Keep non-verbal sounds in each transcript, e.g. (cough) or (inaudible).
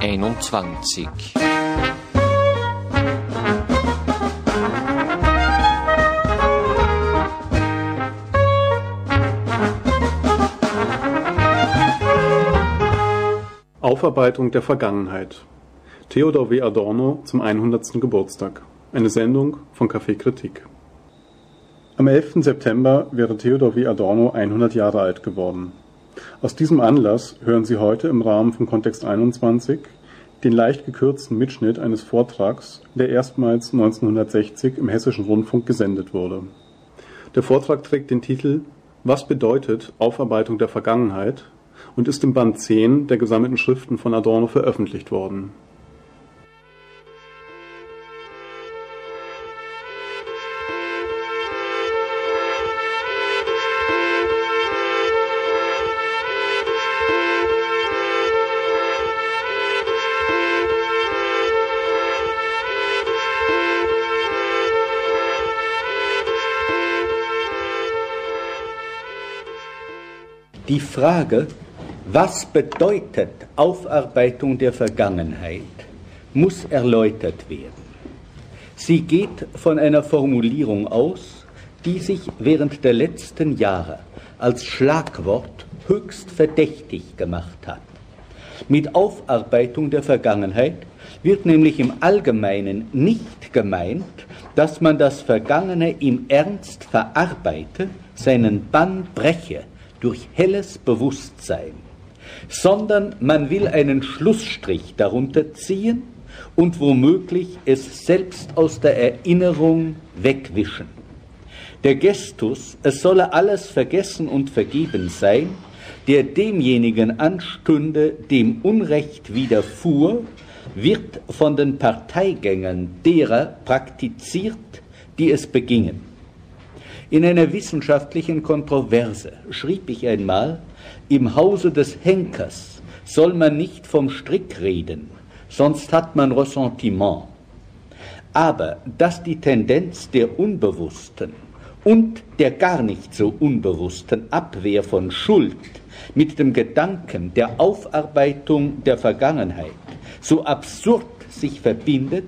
21. Aufarbeitung der Vergangenheit. Theodor W. Adorno zum 100. Geburtstag. Eine Sendung von Café Kritik. Am 11. September wäre Theodor W. Adorno 100 Jahre alt geworden. Aus diesem Anlass hören Sie heute im Rahmen von Kontext 21 den leicht gekürzten Mitschnitt eines Vortrags, der erstmals 1960 im Hessischen Rundfunk gesendet wurde. Der Vortrag trägt den Titel Was bedeutet Aufarbeitung der Vergangenheit und ist im Band 10 der gesammelten Schriften von Adorno veröffentlicht worden Frage, was bedeutet Aufarbeitung der Vergangenheit, muss erläutert werden. Sie geht von einer Formulierung aus, die sich während der letzten Jahre als Schlagwort höchst verdächtig gemacht hat. Mit Aufarbeitung der Vergangenheit wird nämlich im Allgemeinen nicht gemeint, dass man das Vergangene im Ernst verarbeite, seinen Bann breche, durch helles Bewusstsein, sondern man will einen Schlussstrich darunter ziehen und womöglich es selbst aus der Erinnerung wegwischen. Der Gestus, es solle alles vergessen und vergeben sein, der demjenigen anstünde, dem Unrecht widerfuhr, wird von den Parteigängern derer praktiziert, die es begingen. In einer wissenschaftlichen Kontroverse schrieb ich einmal, im Hause des Henkers soll man nicht vom Strick reden, sonst hat man Ressentiment. Aber dass die Tendenz der unbewussten und der gar nicht so unbewussten Abwehr von Schuld mit dem Gedanken der Aufarbeitung der Vergangenheit so absurd sich verbindet,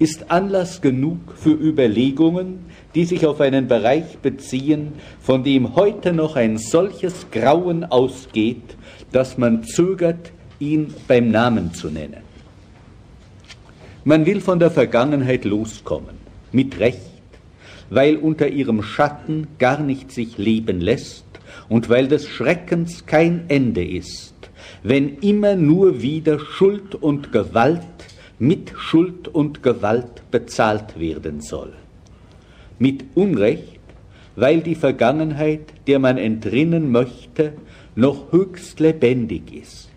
ist Anlass genug für Überlegungen, die sich auf einen Bereich beziehen, von dem heute noch ein solches Grauen ausgeht, dass man zögert, ihn beim Namen zu nennen. Man will von der Vergangenheit loskommen, mit Recht, weil unter ihrem Schatten gar nicht sich leben lässt und weil des Schreckens kein Ende ist, wenn immer nur wieder Schuld und Gewalt mit Schuld und Gewalt bezahlt werden soll. Mit Unrecht, weil die Vergangenheit, der man entrinnen möchte, noch höchst lebendig ist.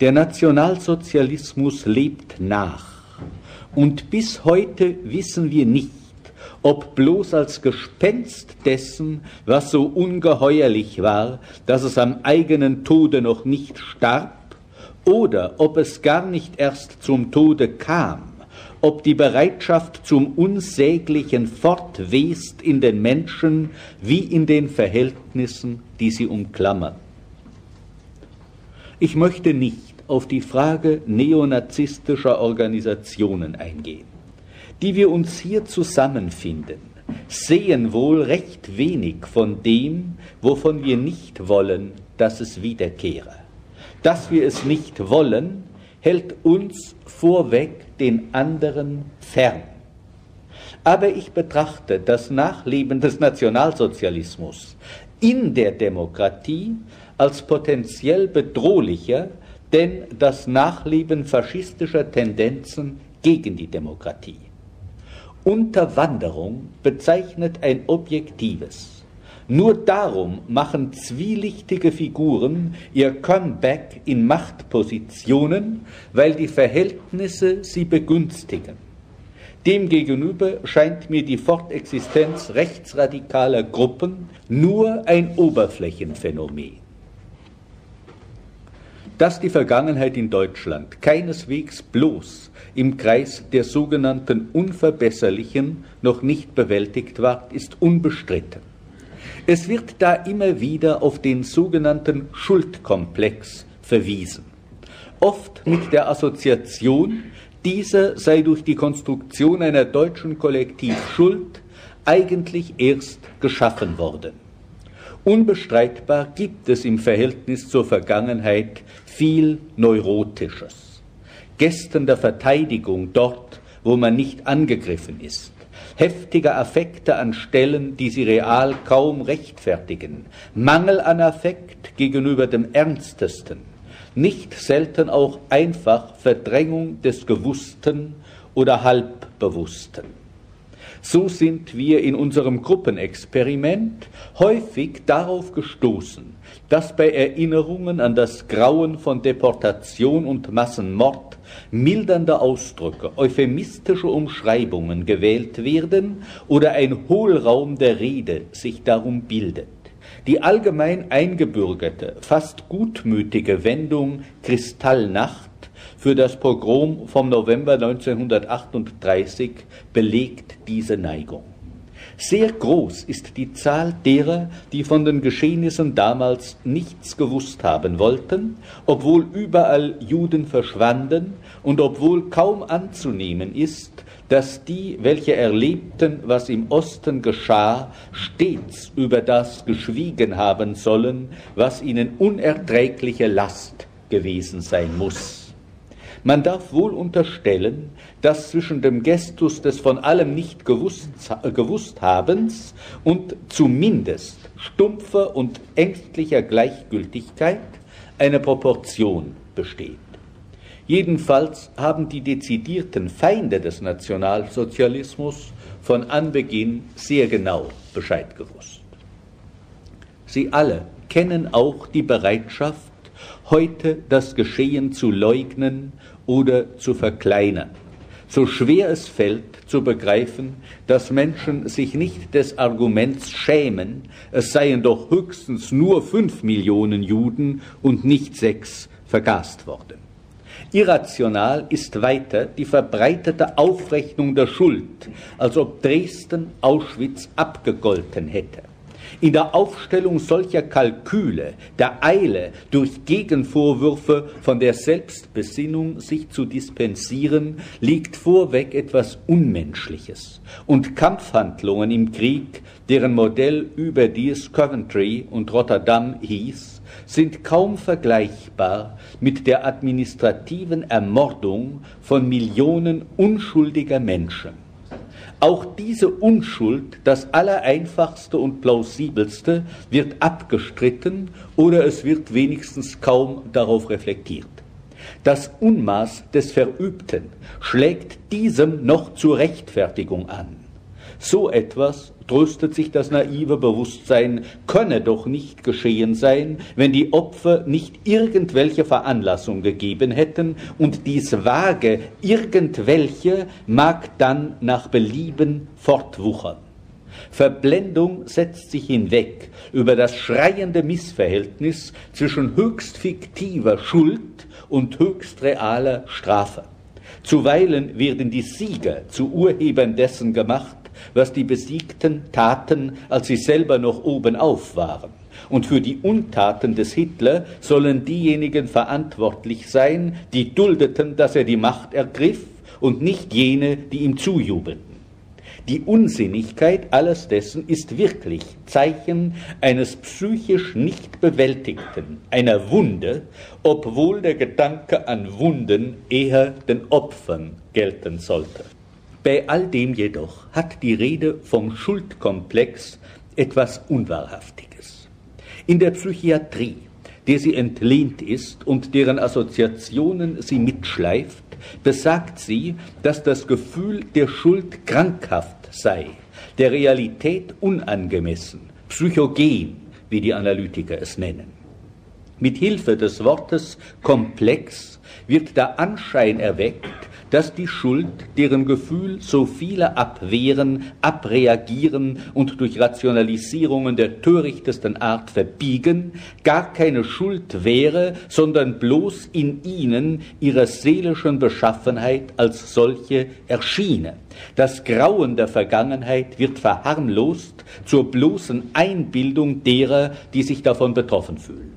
Der Nationalsozialismus lebt nach. Und bis heute wissen wir nicht, ob bloß als Gespenst dessen, was so ungeheuerlich war, dass es am eigenen Tode noch nicht starb, oder ob es gar nicht erst zum Tode kam, ob die Bereitschaft zum Unsäglichen fortwest in den Menschen wie in den Verhältnissen, die sie umklammern. Ich möchte nicht auf die Frage neonazistischer Organisationen eingehen. Die wir uns hier zusammenfinden, sehen wohl recht wenig von dem, wovon wir nicht wollen, dass es wiederkehre dass wir es nicht wollen, hält uns vorweg den anderen fern. Aber ich betrachte das Nachleben des Nationalsozialismus in der Demokratie als potenziell bedrohlicher, denn das Nachleben faschistischer Tendenzen gegen die Demokratie. Unterwanderung bezeichnet ein objektives, nur darum machen zwielichtige Figuren ihr Comeback in Machtpositionen, weil die Verhältnisse sie begünstigen. Demgegenüber scheint mir die Fortexistenz rechtsradikaler Gruppen nur ein Oberflächenphänomen. Dass die Vergangenheit in Deutschland keineswegs bloß im Kreis der sogenannten Unverbesserlichen noch nicht bewältigt ward, ist unbestritten. Es wird da immer wieder auf den sogenannten Schuldkomplex verwiesen. oft mit der Assoziation, diese sei durch die Konstruktion einer deutschen Kollektivschuld eigentlich erst geschaffen worden. Unbestreitbar gibt es im Verhältnis zur Vergangenheit viel Neurotisches. Gästen der Verteidigung dort, wo man nicht angegriffen ist, heftige Affekte an Stellen, die sie real kaum rechtfertigen, Mangel an Affekt gegenüber dem Ernstesten, nicht selten auch einfach Verdrängung des Gewussten oder Halbbewussten. So sind wir in unserem Gruppenexperiment häufig darauf gestoßen, dass bei Erinnerungen an das Grauen von Deportation und Massenmord mildernde Ausdrücke, euphemistische Umschreibungen gewählt werden oder ein Hohlraum der Rede sich darum bildet. Die allgemein eingebürgerte, fast gutmütige Wendung Kristallnacht für das Pogrom vom November 1938 belegt diese Neigung. Sehr groß ist die Zahl derer, die von den Geschehnissen damals nichts gewusst haben wollten, obwohl überall Juden verschwanden und obwohl kaum anzunehmen ist, dass die, welche erlebten, was im Osten geschah, stets über das geschwiegen haben sollen, was ihnen unerträgliche Last gewesen sein muss. Man darf wohl unterstellen, dass zwischen dem Gestus des von allem nicht gewusst, gewusst Habens und zumindest stumpfer und ängstlicher Gleichgültigkeit eine Proportion besteht. Jedenfalls haben die dezidierten Feinde des Nationalsozialismus von Anbeginn sehr genau Bescheid gewusst. Sie alle kennen auch die Bereitschaft, heute das Geschehen zu leugnen oder zu verkleinern. So schwer es fällt zu begreifen, dass Menschen sich nicht des Arguments schämen, es seien doch höchstens nur fünf Millionen Juden und nicht sechs vergast worden. Irrational ist weiter die verbreitete Aufrechnung der Schuld, als ob Dresden Auschwitz abgegolten hätte. In der Aufstellung solcher Kalküle, der Eile, durch Gegenvorwürfe von der Selbstbesinnung sich zu dispensieren, liegt vorweg etwas Unmenschliches. Und Kampfhandlungen im Krieg, deren Modell überdies Coventry und Rotterdam hieß, sind kaum vergleichbar mit der administrativen Ermordung von Millionen unschuldiger Menschen. Auch diese Unschuld, das Allereinfachste und Plausibelste, wird abgestritten oder es wird wenigstens kaum darauf reflektiert. Das Unmaß des Verübten schlägt diesem noch zur Rechtfertigung an. So etwas tröstet sich das naive Bewusstsein, könne doch nicht geschehen sein, wenn die Opfer nicht irgendwelche Veranlassung gegeben hätten, und dies vage irgendwelche mag dann nach Belieben fortwuchern. Verblendung setzt sich hinweg über das schreiende Missverhältnis zwischen höchst fiktiver Schuld und höchst realer Strafe. Zuweilen werden die Sieger zu Urhebern dessen gemacht, was die Besiegten taten, als sie selber noch obenauf waren. Und für die Untaten des Hitler sollen diejenigen verantwortlich sein, die duldeten, dass er die Macht ergriff, und nicht jene, die ihm zujubelten. Die Unsinnigkeit alles dessen ist wirklich Zeichen eines psychisch nicht bewältigten, einer Wunde, obwohl der Gedanke an Wunden eher den Opfern gelten sollte. Bei all dem jedoch hat die Rede vom Schuldkomplex etwas Unwahrhaftiges. In der Psychiatrie, der sie entlehnt ist und deren Assoziationen sie mitschleift, besagt sie, dass das Gefühl der Schuld krankhaft sei, der Realität unangemessen, psychogen, wie die Analytiker es nennen. Mit Hilfe des Wortes komplex wird der Anschein erweckt, dass die Schuld, deren Gefühl so viele abwehren, abreagieren und durch Rationalisierungen der törichtesten Art verbiegen, gar keine Schuld wäre, sondern bloß in ihnen ihrer seelischen Beschaffenheit als solche erschiene. Das Grauen der Vergangenheit wird verharmlost zur bloßen Einbildung derer, die sich davon betroffen fühlen.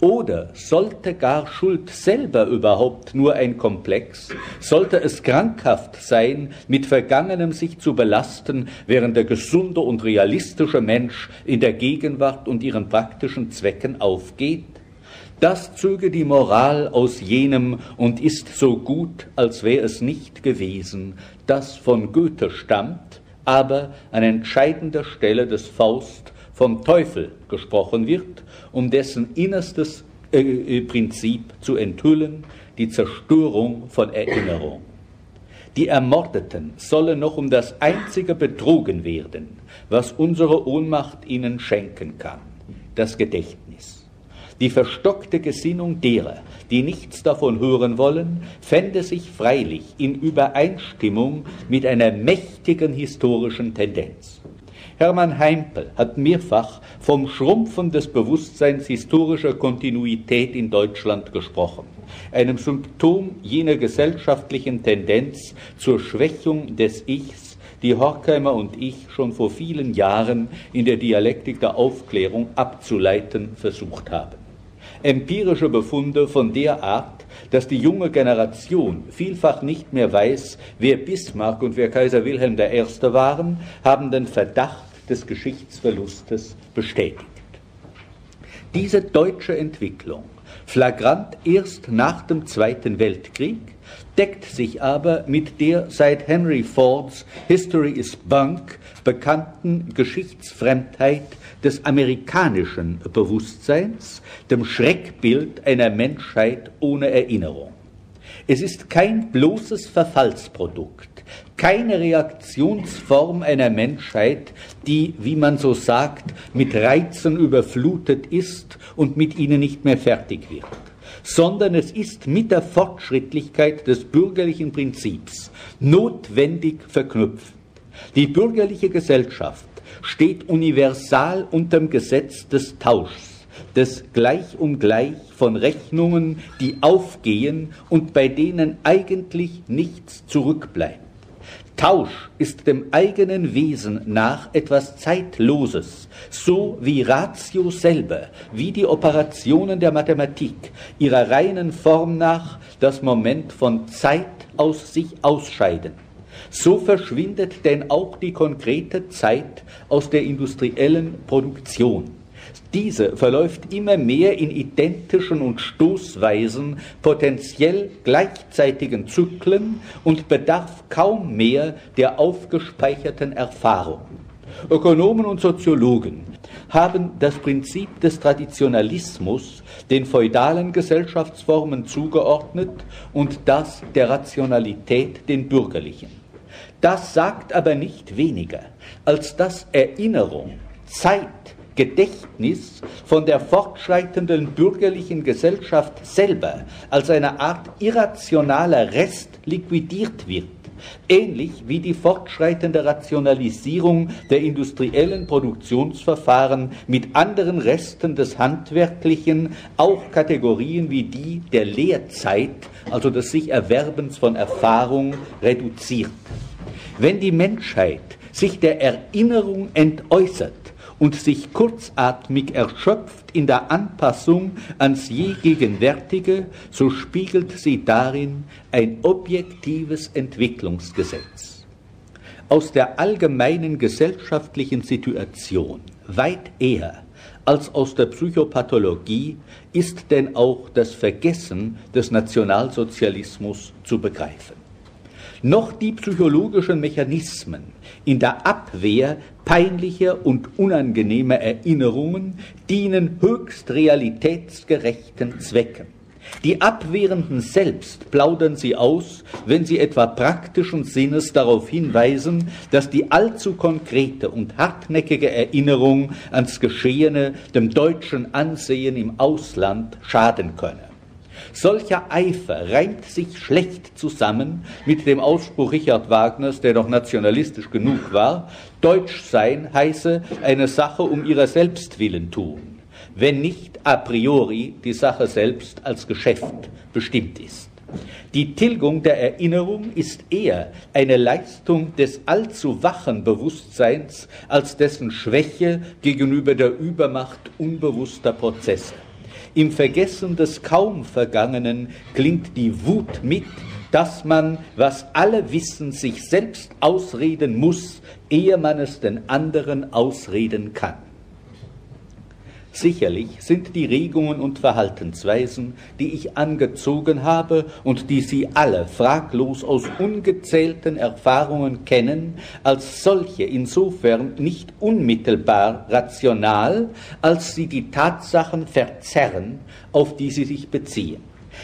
Oder sollte gar Schuld selber überhaupt nur ein Komplex? Sollte es krankhaft sein, mit Vergangenem sich zu belasten, während der gesunde und realistische Mensch in der Gegenwart und ihren praktischen Zwecken aufgeht? Das zöge die Moral aus jenem und ist so gut, als wär es nicht gewesen, das von Goethe stammt, aber an entscheidender Stelle des Faust vom Teufel gesprochen wird, um dessen innerstes äh, äh, Prinzip zu enthüllen, die Zerstörung von Erinnerung. Die Ermordeten sollen noch um das einzige betrogen werden, was unsere Ohnmacht ihnen schenken kann, das Gedächtnis. Die verstockte Gesinnung derer, die nichts davon hören wollen, fände sich freilich in Übereinstimmung mit einer mächtigen historischen Tendenz. Hermann Heimpel hat mehrfach vom Schrumpfen des Bewusstseins historischer Kontinuität in Deutschland gesprochen, einem Symptom jener gesellschaftlichen Tendenz zur Schwächung des Ichs, die Horkheimer und ich schon vor vielen Jahren in der Dialektik der Aufklärung abzuleiten versucht haben. Empirische Befunde von der Art, dass die junge Generation vielfach nicht mehr weiß, wer Bismarck und wer Kaiser Wilhelm I. waren, haben den Verdacht, des Geschichtsverlustes bestätigt. Diese deutsche Entwicklung, flagrant erst nach dem Zweiten Weltkrieg, deckt sich aber mit der seit Henry Fords History is Bunk bekannten Geschichtsfremdheit des amerikanischen Bewusstseins, dem Schreckbild einer Menschheit ohne Erinnerung. Es ist kein bloßes Verfallsprodukt keine Reaktionsform einer Menschheit, die, wie man so sagt, mit Reizen überflutet ist und mit ihnen nicht mehr fertig wird sondern es ist mit der Fortschrittlichkeit des bürgerlichen Prinzips notwendig verknüpft. Die bürgerliche Gesellschaft steht universal unter dem Gesetz des Tauschs, des Gleich um Gleich von Rechnungen, die aufgehen und bei denen eigentlich nichts zurückbleibt. Tausch ist dem eigenen Wesen nach etwas Zeitloses, so wie Ratio selber, wie die Operationen der Mathematik ihrer reinen Form nach das Moment von Zeit aus sich ausscheiden. So verschwindet denn auch die konkrete Zeit aus der industriellen Produktion. Diese verläuft immer mehr in identischen und stoßweisen, potenziell gleichzeitigen Zyklen und bedarf kaum mehr der aufgespeicherten Erfahrung. Ökonomen und Soziologen haben das Prinzip des Traditionalismus den feudalen Gesellschaftsformen zugeordnet und das der Rationalität den bürgerlichen. Das sagt aber nicht weniger, als dass Erinnerung, Zeit, Gedächtnis von der fortschreitenden bürgerlichen Gesellschaft selber als eine Art irrationaler Rest liquidiert wird, ähnlich wie die fortschreitende Rationalisierung der industriellen Produktionsverfahren mit anderen Resten des Handwerklichen auch Kategorien wie die der Lehrzeit, also des sich Erwerbens von Erfahrung, reduziert. Wenn die Menschheit sich der Erinnerung entäußert, und sich kurzatmig erschöpft in der Anpassung ans je Gegenwärtige, so spiegelt sie darin ein objektives Entwicklungsgesetz. Aus der allgemeinen gesellschaftlichen Situation weit eher als aus der Psychopathologie ist denn auch das Vergessen des Nationalsozialismus zu begreifen noch die psychologischen Mechanismen in der Abwehr peinlicher und unangenehmer Erinnerungen dienen höchst realitätsgerechten Zwecken. Die Abwehrenden selbst plaudern sie aus, wenn sie etwa praktischen Sinnes darauf hinweisen, dass die allzu konkrete und hartnäckige Erinnerung ans Geschehene dem deutschen Ansehen im Ausland schaden könne. Solcher Eifer reimt sich schlecht zusammen mit dem Ausspruch Richard Wagners, der doch nationalistisch genug war, Deutsch sein heiße eine Sache um ihrer selbst willen tun, wenn nicht a priori die Sache selbst als Geschäft bestimmt ist. Die Tilgung der Erinnerung ist eher eine Leistung des allzu wachen Bewusstseins als dessen Schwäche gegenüber der Übermacht unbewusster Prozesse. Im Vergessen des kaum Vergangenen klingt die Wut mit, dass man, was alle wissen, sich selbst ausreden muss, ehe man es den anderen ausreden kann. Sicherlich sind die Regungen und Verhaltensweisen, die ich angezogen habe und die Sie alle fraglos aus ungezählten Erfahrungen kennen, als solche insofern nicht unmittelbar rational, als sie die Tatsachen verzerren, auf die sie sich beziehen.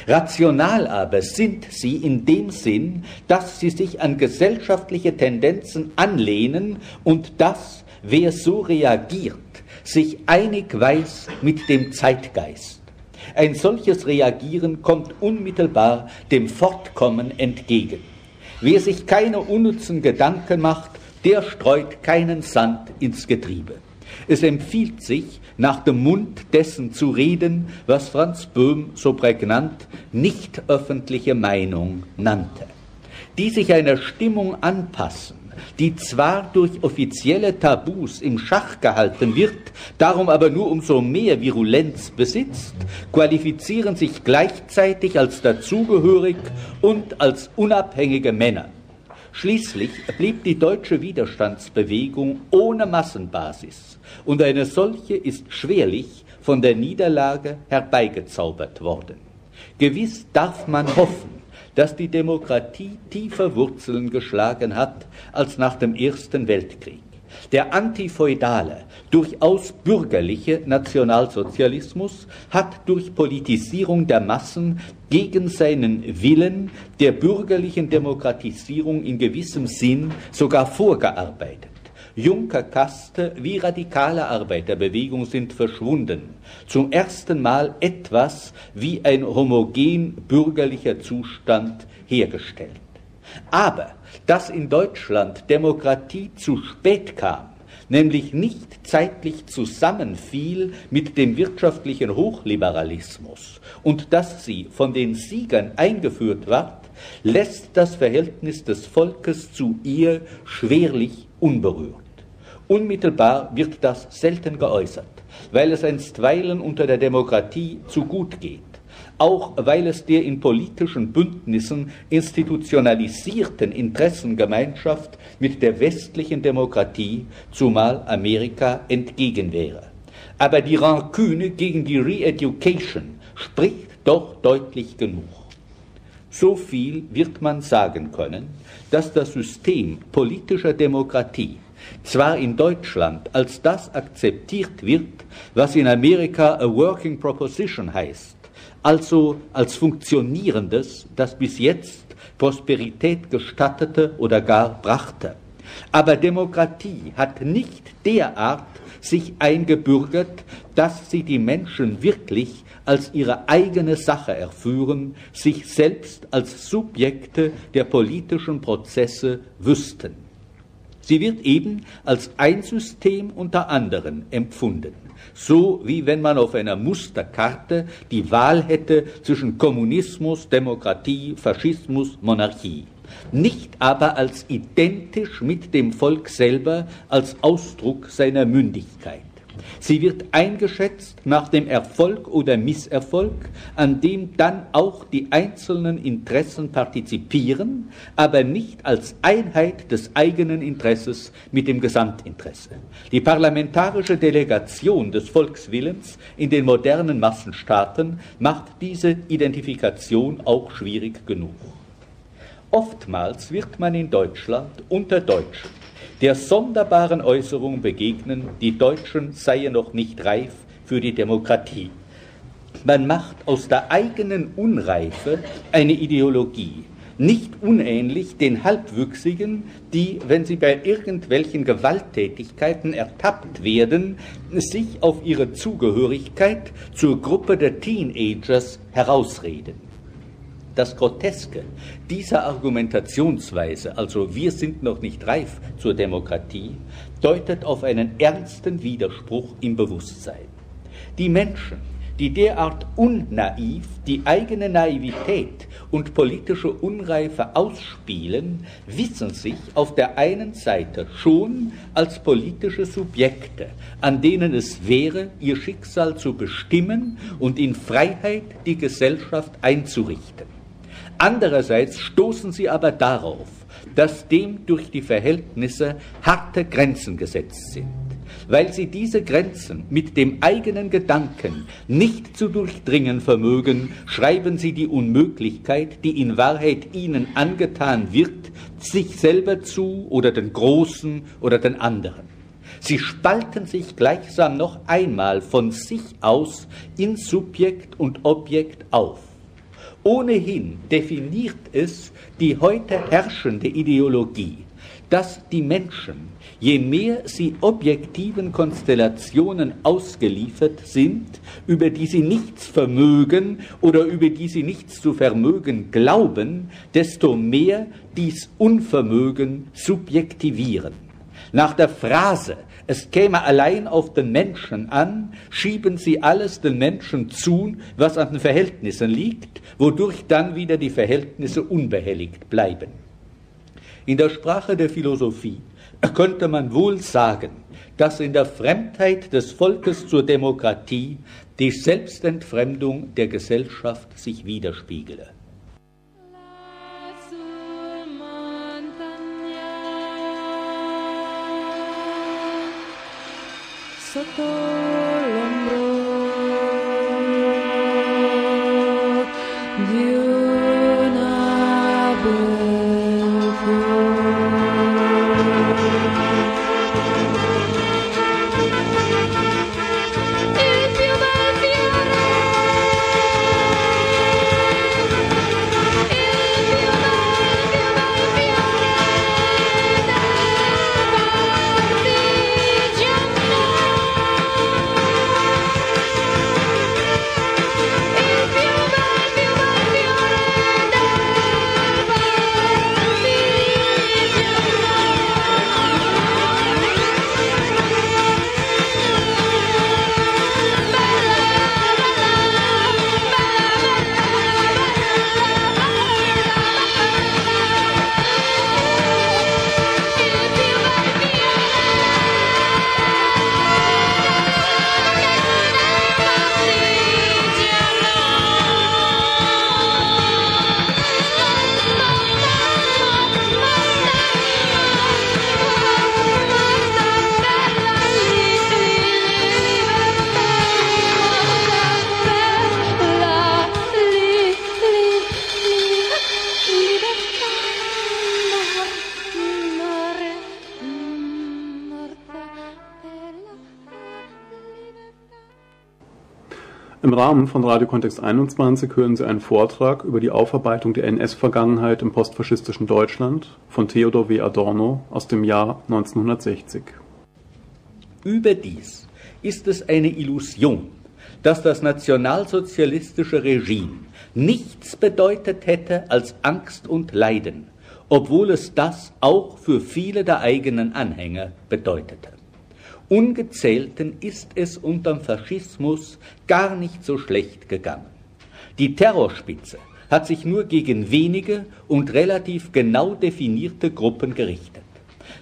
Rational aber sind sie in dem Sinn, dass sie sich an gesellschaftliche Tendenzen anlehnen und dass, wer so reagiert, sich einig weiß mit dem Zeitgeist. Ein solches Reagieren kommt unmittelbar dem Fortkommen entgegen. Wer sich keine unnützen Gedanken macht, der streut keinen Sand ins Getriebe. Es empfiehlt sich, nach dem Mund dessen zu reden, was Franz Böhm so prägnant nicht öffentliche Meinung nannte, die sich einer Stimmung anpassen, die zwar durch offizielle Tabus im Schach gehalten wird, darum aber nur umso mehr Virulenz besitzt, qualifizieren sich gleichzeitig als dazugehörig und als unabhängige Männer. Schließlich blieb die deutsche Widerstandsbewegung ohne Massenbasis, und eine solche ist schwerlich von der Niederlage herbeigezaubert worden. Gewiss darf man hoffen, dass die Demokratie tiefer Wurzeln geschlagen hat als nach dem Ersten Weltkrieg. Der antifeudale, durchaus bürgerliche Nationalsozialismus hat durch Politisierung der Massen gegen seinen Willen der bürgerlichen Demokratisierung in gewissem Sinn sogar vorgearbeitet. Junkerkaste wie radikale Arbeiterbewegung sind verschwunden. Zum ersten Mal etwas wie ein homogen bürgerlicher Zustand hergestellt. Aber dass in Deutschland Demokratie zu spät kam, nämlich nicht zeitlich zusammenfiel mit dem wirtschaftlichen Hochliberalismus und dass sie von den Siegern eingeführt ward, lässt das Verhältnis des Volkes zu ihr schwerlich unberührt. Unmittelbar wird das selten geäußert, weil es einstweilen unter der Demokratie zu gut geht, auch weil es der in politischen Bündnissen institutionalisierten Interessengemeinschaft mit der westlichen Demokratie, zumal Amerika, entgegen wäre. Aber die Rancune gegen die Re-Education spricht doch deutlich genug. So viel wird man sagen können, dass das System politischer Demokratie zwar in Deutschland als das akzeptiert wird, was in Amerika a working proposition heißt, also als funktionierendes, das bis jetzt Prosperität gestattete oder gar brachte. Aber Demokratie hat nicht derart sich eingebürgert, dass sie die Menschen wirklich als ihre eigene Sache erführen, sich selbst als Subjekte der politischen Prozesse wüssten. Sie wird eben als ein System unter anderen empfunden. So wie wenn man auf einer Musterkarte die Wahl hätte zwischen Kommunismus, Demokratie, Faschismus, Monarchie. Nicht aber als identisch mit dem Volk selber, als Ausdruck seiner Mündigkeit. Sie wird eingeschätzt nach dem Erfolg oder Misserfolg, an dem dann auch die einzelnen Interessen partizipieren, aber nicht als Einheit des eigenen Interesses mit dem Gesamtinteresse. Die parlamentarische Delegation des Volkswillens in den modernen Massenstaaten macht diese Identifikation auch schwierig genug. Oftmals wird man in Deutschland unter Deutschen der sonderbaren Äußerung begegnen, die Deutschen seien noch nicht reif für die Demokratie. Man macht aus der eigenen Unreife eine Ideologie, nicht unähnlich den Halbwüchsigen, die, wenn sie bei irgendwelchen Gewalttätigkeiten ertappt werden, sich auf ihre Zugehörigkeit zur Gruppe der Teenagers herausreden das Groteske dieser Argumentationsweise, also wir sind noch nicht reif zur Demokratie, deutet auf einen ernsten Widerspruch im Bewusstsein. Die Menschen, die derart unnaiv die eigene Naivität und politische Unreife ausspielen, wissen sich auf der einen Seite schon als politische Subjekte, an denen es wäre, ihr Schicksal zu bestimmen und in Freiheit die Gesellschaft einzurichten. Andererseits stoßen sie aber darauf, dass dem durch die Verhältnisse harte Grenzen gesetzt sind weil sie diese Grenzen mit dem eigenen Gedanken nicht zu durchdringen vermögen, schreiben sie die Unmöglichkeit, die in Wahrheit ihnen angetan wird, sich selber zu oder den Großen oder den anderen. Sie spalten sich gleichsam noch einmal von sich aus in Subjekt und Objekt auf. Ohnehin definiert es die heute herrschende Ideologie, dass die Menschen Je mehr sie objektiven Konstellationen ausgeliefert sind, über die sie nichts vermögen oder über die sie nichts zu vermögen glauben, desto mehr dies Unvermögen subjektivieren. Nach der Phrase, es käme allein auf den Menschen an, schieben sie alles den Menschen zu, was an den Verhältnissen liegt, wodurch dann wieder die Verhältnisse unbehelligt bleiben. In der Sprache der Philosophie könnte man wohl sagen, dass in der Fremdheit des Volkes zur Demokratie die Selbstentfremdung der Gesellschaft sich widerspiegele. Santo. Rahmen von Radio Kontext 21 hören Sie einen Vortrag über die Aufarbeitung der NS-Vergangenheit im postfaschistischen Deutschland von Theodor W. Adorno aus dem Jahr 1960. Überdies ist es eine Illusion, dass das nationalsozialistische Regime nichts bedeutet hätte als Angst und Leiden, obwohl es das auch für viele der eigenen Anhänger bedeutete. Ungezählten ist es unterm Faschismus gar nicht so schlecht gegangen. Die Terrorspitze hat sich nur gegen wenige und relativ genau definierte Gruppen gerichtet.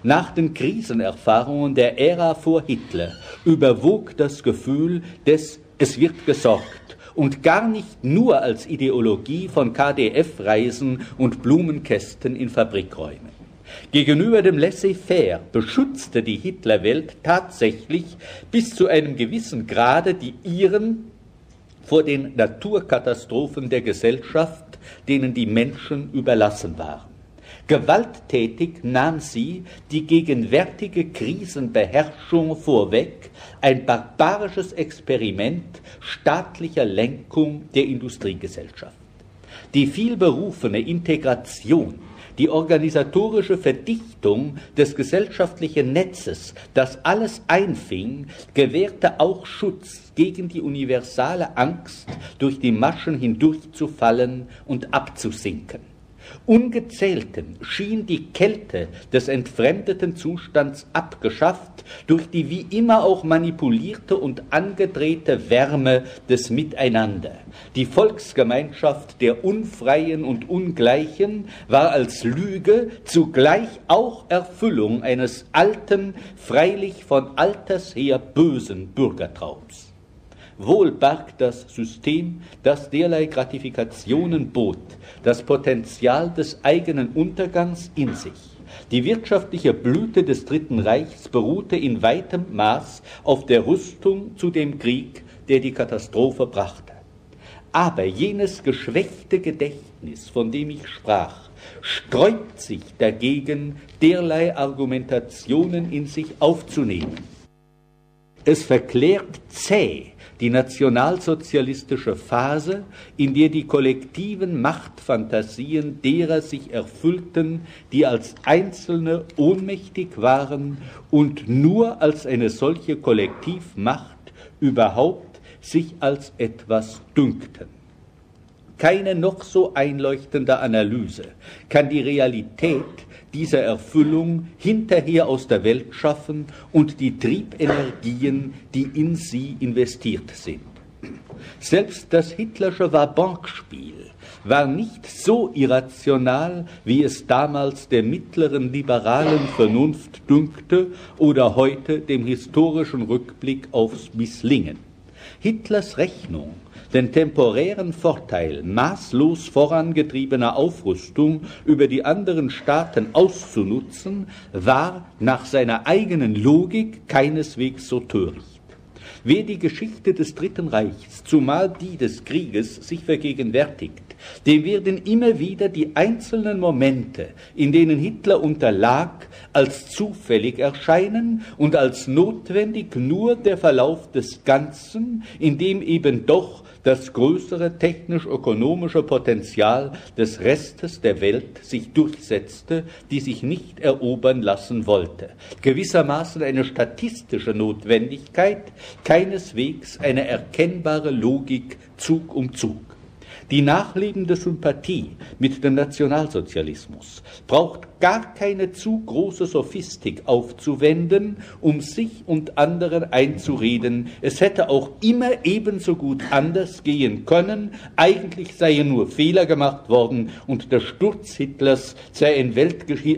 Nach den Krisenerfahrungen der Ära vor Hitler überwog das Gefühl des Es wird gesorgt und gar nicht nur als Ideologie von KDF-Reisen und Blumenkästen in Fabrikräumen. Gegenüber dem Laissez-faire beschützte die Hitlerwelt tatsächlich bis zu einem gewissen Grade die Iren vor den Naturkatastrophen der Gesellschaft, denen die Menschen überlassen waren. Gewalttätig nahm sie die gegenwärtige Krisenbeherrschung vorweg, ein barbarisches Experiment staatlicher Lenkung der Industriegesellschaft. Die vielberufene Integration die organisatorische Verdichtung des gesellschaftlichen Netzes, das alles einfing, gewährte auch Schutz gegen die universale Angst, durch die Maschen hindurchzufallen und abzusinken. Ungezählten schien die Kälte des entfremdeten Zustands abgeschafft durch die wie immer auch manipulierte und angedrehte Wärme des Miteinander. Die Volksgemeinschaft der Unfreien und Ungleichen war als Lüge zugleich auch Erfüllung eines alten, freilich von alters her bösen Bürgertraums. Wohl barg das System, das derlei Gratifikationen bot, das Potenzial des eigenen Untergangs in sich. Die wirtschaftliche Blüte des Dritten Reichs beruhte in weitem Maß auf der Rüstung zu dem Krieg, der die Katastrophe brachte. Aber jenes geschwächte Gedächtnis, von dem ich sprach, sträubt sich dagegen, derlei Argumentationen in sich aufzunehmen. Es verklärt zäh die nationalsozialistische Phase, in der die kollektiven Machtfantasien derer sich erfüllten, die als Einzelne ohnmächtig waren und nur als eine solche Kollektivmacht überhaupt sich als etwas dünkten. Keine noch so einleuchtende Analyse kann die Realität dieser Erfüllung hinterher aus der Welt schaffen und die Triebenergien, die in sie investiert sind. Selbst das hitlersche Wabankspiel war nicht so irrational, wie es damals der mittleren liberalen Vernunft dünkte oder heute dem historischen Rückblick aufs Misslingen. Hitlers Rechnung den temporären Vorteil maßlos vorangetriebener Aufrüstung über die anderen Staaten auszunutzen, war nach seiner eigenen Logik keineswegs so töricht. Wer die Geschichte des Dritten Reichs, zumal die des Krieges, sich vergegenwärtigt, dem werden immer wieder die einzelnen Momente, in denen Hitler unterlag, als zufällig erscheinen und als notwendig nur der Verlauf des Ganzen, in dem eben doch das größere technisch-ökonomische Potenzial des Restes der Welt sich durchsetzte, die sich nicht erobern lassen wollte. Gewissermaßen eine statistische Notwendigkeit, keineswegs eine erkennbare Logik Zug um Zug. Die nachlebende Sympathie mit dem Nationalsozialismus braucht gar keine zu große Sophistik aufzuwenden, um sich und anderen einzureden, es hätte auch immer ebenso gut anders gehen können, eigentlich seien nur Fehler gemacht worden und der Sturz Hitlers sei ein,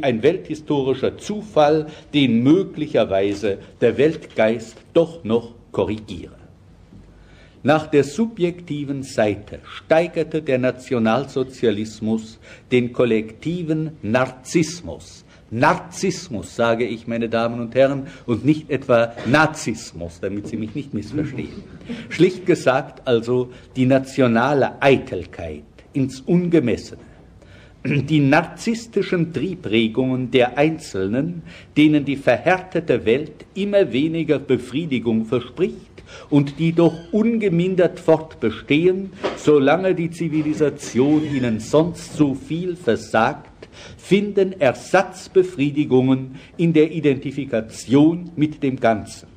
ein welthistorischer Zufall, den möglicherweise der Weltgeist doch noch korrigiere. Nach der subjektiven Seite steigerte der Nationalsozialismus den kollektiven Narzissmus. Narzissmus, sage ich, meine Damen und Herren, und nicht etwa Nazismus, damit Sie mich nicht missverstehen. Schlicht gesagt also die nationale Eitelkeit ins Ungemessene die narzisstischen Triebregungen der Einzelnen, denen die verhärtete Welt immer weniger Befriedigung verspricht, und die doch ungemindert fortbestehen, solange die Zivilisation ihnen sonst so viel versagt, finden Ersatzbefriedigungen in der Identifikation mit dem Ganzen.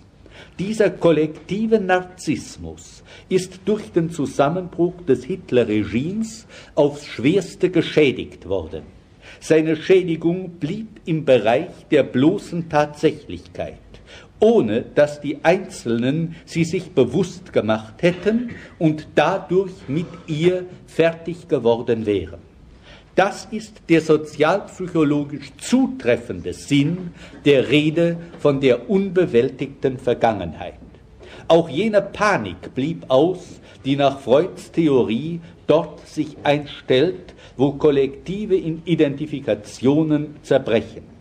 Dieser kollektive Narzissmus ist durch den Zusammenbruch des Hitlerregimes aufs schwerste geschädigt worden. Seine Schädigung blieb im Bereich der bloßen Tatsächlichkeit ohne dass die Einzelnen sie sich bewusst gemacht hätten und dadurch mit ihr fertig geworden wären. Das ist der sozialpsychologisch zutreffende Sinn der Rede von der unbewältigten Vergangenheit. Auch jene Panik blieb aus, die nach Freuds Theorie dort sich einstellt, wo kollektive Identifikationen zerbrechen.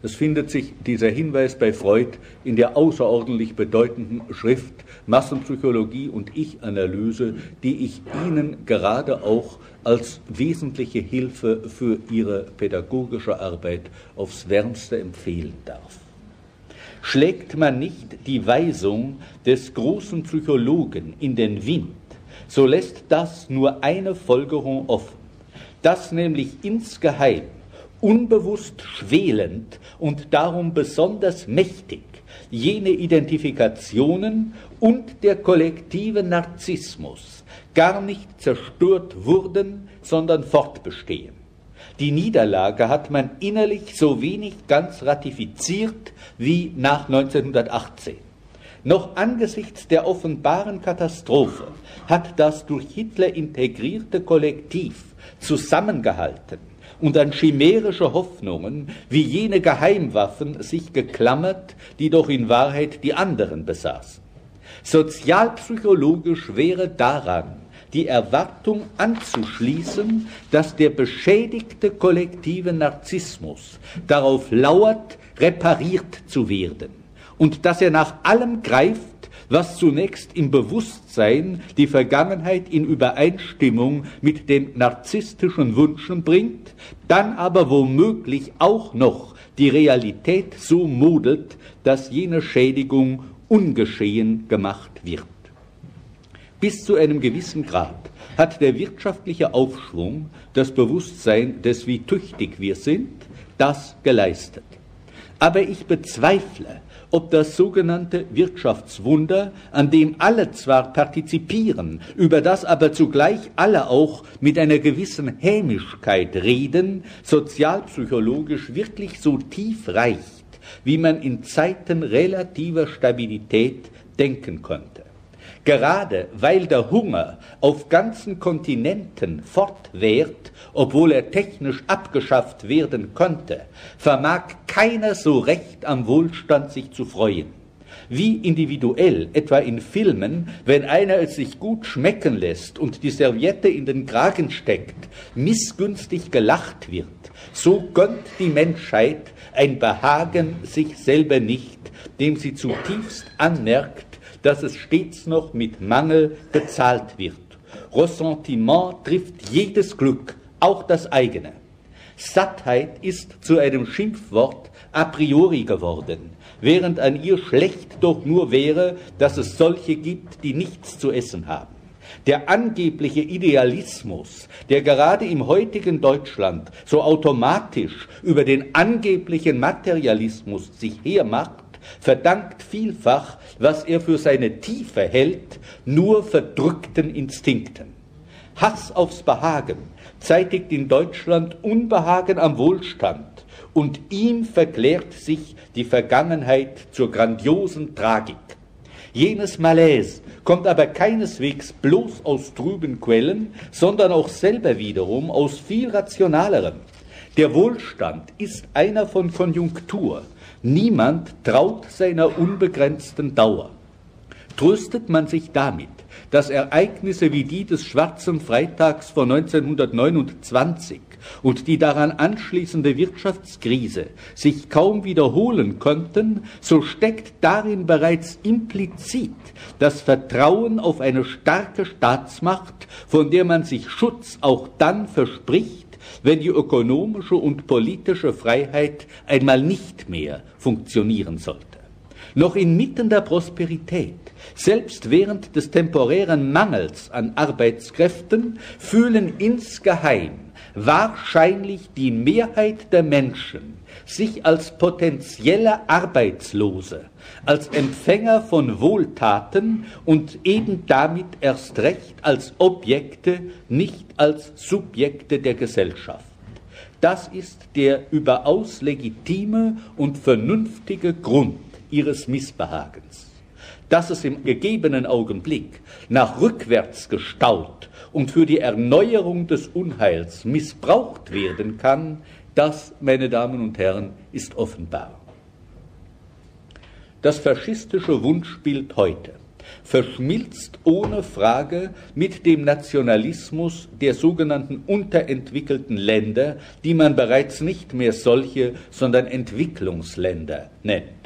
Es findet sich dieser Hinweis bei Freud in der außerordentlich bedeutenden Schrift Massenpsychologie und Ich-Analyse, die ich Ihnen gerade auch als wesentliche Hilfe für Ihre pädagogische Arbeit aufs wärmste empfehlen darf. Schlägt man nicht die Weisung des großen Psychologen in den Wind, so lässt das nur eine Folgerung offen, dass nämlich insgeheim unbewusst schwelend und darum besonders mächtig jene Identifikationen und der kollektive Narzissmus gar nicht zerstört wurden, sondern fortbestehen. Die Niederlage hat man innerlich so wenig ganz ratifiziert wie nach 1918. Noch angesichts der offenbaren Katastrophe hat das durch Hitler integrierte Kollektiv zusammengehalten und an chimärische Hoffnungen wie jene Geheimwaffen sich geklammert, die doch in Wahrheit die anderen besaßen. Sozialpsychologisch wäre daran die Erwartung anzuschließen, dass der beschädigte kollektive Narzissmus darauf lauert, repariert zu werden und dass er nach allem greift, was zunächst im Bewusstsein die Vergangenheit in Übereinstimmung mit den narzisstischen Wünschen bringt, dann aber womöglich auch noch die Realität so modelt, dass jene Schädigung ungeschehen gemacht wird. Bis zu einem gewissen Grad hat der wirtschaftliche Aufschwung das Bewusstsein des, wie tüchtig wir sind, das geleistet. Aber ich bezweifle, ob das sogenannte Wirtschaftswunder, an dem alle zwar partizipieren, über das aber zugleich alle auch mit einer gewissen Hämischkeit reden, sozialpsychologisch wirklich so tief reicht, wie man in Zeiten relativer Stabilität denken könnte. Gerade weil der Hunger auf ganzen Kontinenten fortwährt, obwohl er technisch abgeschafft werden könnte, vermag keiner so recht am Wohlstand sich zu freuen. Wie individuell, etwa in Filmen, wenn einer es sich gut schmecken lässt und die Serviette in den Kragen steckt, missgünstig gelacht wird, so gönnt die Menschheit ein Behagen sich selber nicht, dem sie zutiefst anmerkt, dass es stets noch mit Mangel bezahlt wird. Ressentiment trifft jedes Glück, auch das eigene. Sattheit ist zu einem Schimpfwort a priori geworden, während an ihr schlecht doch nur wäre, dass es solche gibt, die nichts zu essen haben. Der angebliche Idealismus, der gerade im heutigen Deutschland so automatisch über den angeblichen Materialismus sich hermacht, verdankt vielfach, was er für seine Tiefe hält, nur verdrückten Instinkten. Hass aufs Behagen zeitigt in Deutschland Unbehagen am Wohlstand und ihm verklärt sich die Vergangenheit zur grandiosen Tragik. Jenes Malaise kommt aber keineswegs bloß aus trüben Quellen, sondern auch selber wiederum aus viel rationaleren. Der Wohlstand ist einer von Konjunktur, Niemand traut seiner unbegrenzten Dauer. Tröstet man sich damit, dass Ereignisse wie die des Schwarzen Freitags von 1929 und die daran anschließende Wirtschaftskrise sich kaum wiederholen könnten, so steckt darin bereits implizit das Vertrauen auf eine starke Staatsmacht, von der man sich Schutz auch dann verspricht, wenn die ökonomische und politische Freiheit einmal nicht mehr funktionieren sollte. Noch inmitten der Prosperität, selbst während des temporären Mangels an Arbeitskräften, fühlen insgeheim wahrscheinlich die Mehrheit der Menschen sich als potenzielle Arbeitslose, als Empfänger von Wohltaten und eben damit erst recht als Objekte, nicht als Subjekte der Gesellschaft. Das ist der überaus legitime und vernünftige Grund ihres Missbehagens. Dass es im gegebenen Augenblick nach rückwärts gestaut und für die Erneuerung des Unheils missbraucht werden kann, das, meine Damen und Herren, ist offenbar. Das faschistische Wunschbild heute verschmilzt ohne Frage mit dem Nationalismus der sogenannten unterentwickelten Länder, die man bereits nicht mehr solche, sondern Entwicklungsländer nennt.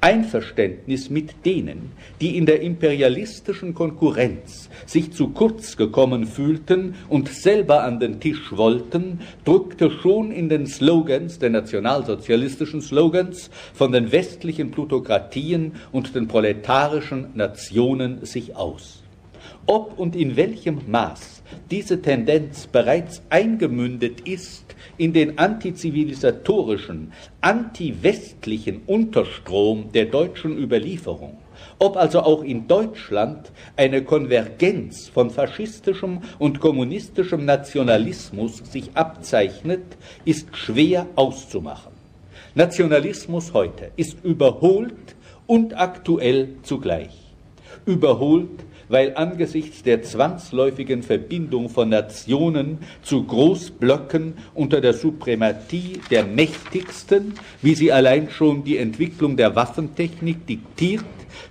Einverständnis mit denen, die in der imperialistischen Konkurrenz sich zu kurz gekommen fühlten und selber an den Tisch wollten, drückte schon in den Slogans, den nationalsozialistischen Slogans, von den westlichen Plutokratien und den proletarischen Nationen sich aus. Ob und in welchem Maß diese Tendenz bereits eingemündet ist in den antizivilisatorischen, antiwestlichen Unterstrom der deutschen Überlieferung ob also auch in Deutschland eine Konvergenz von faschistischem und kommunistischem Nationalismus sich abzeichnet, ist schwer auszumachen. Nationalismus heute ist überholt und aktuell zugleich. Überholt weil angesichts der zwangsläufigen Verbindung von Nationen zu Großblöcken unter der Suprematie der Mächtigsten, wie sie allein schon die Entwicklung der Waffentechnik diktiert,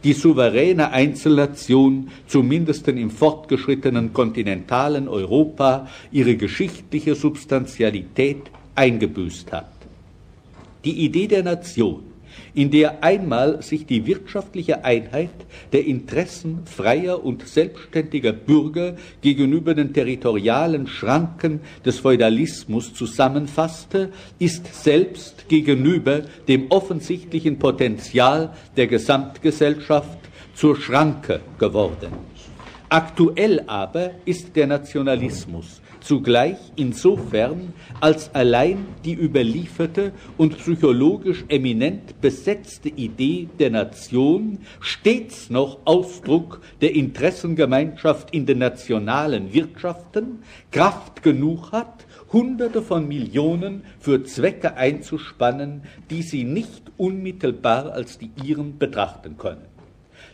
die souveräne Einzelnation, zumindest im fortgeschrittenen kontinentalen Europa, ihre geschichtliche Substantialität eingebüßt hat. Die Idee der Nation in der einmal sich die wirtschaftliche Einheit der Interessen freier und selbstständiger Bürger gegenüber den territorialen Schranken des Feudalismus zusammenfasste, ist selbst gegenüber dem offensichtlichen Potenzial der Gesamtgesellschaft zur Schranke geworden. Aktuell aber ist der Nationalismus zugleich insofern, als allein die überlieferte und psychologisch eminent besetzte Idee der Nation stets noch Ausdruck der Interessengemeinschaft in den nationalen Wirtschaften Kraft genug hat, Hunderte von Millionen für Zwecke einzuspannen, die sie nicht unmittelbar als die ihren betrachten können.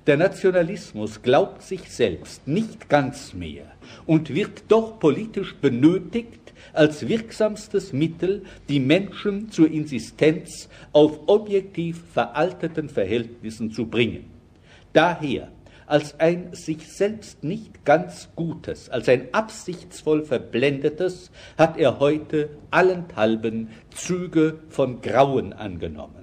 Der Nationalismus glaubt sich selbst nicht ganz mehr und wird doch politisch benötigt als wirksamstes Mittel, die Menschen zur Insistenz auf objektiv veralteten Verhältnissen zu bringen. Daher als ein sich selbst nicht ganz Gutes, als ein absichtsvoll Verblendetes, hat er heute allenthalben Züge von Grauen angenommen.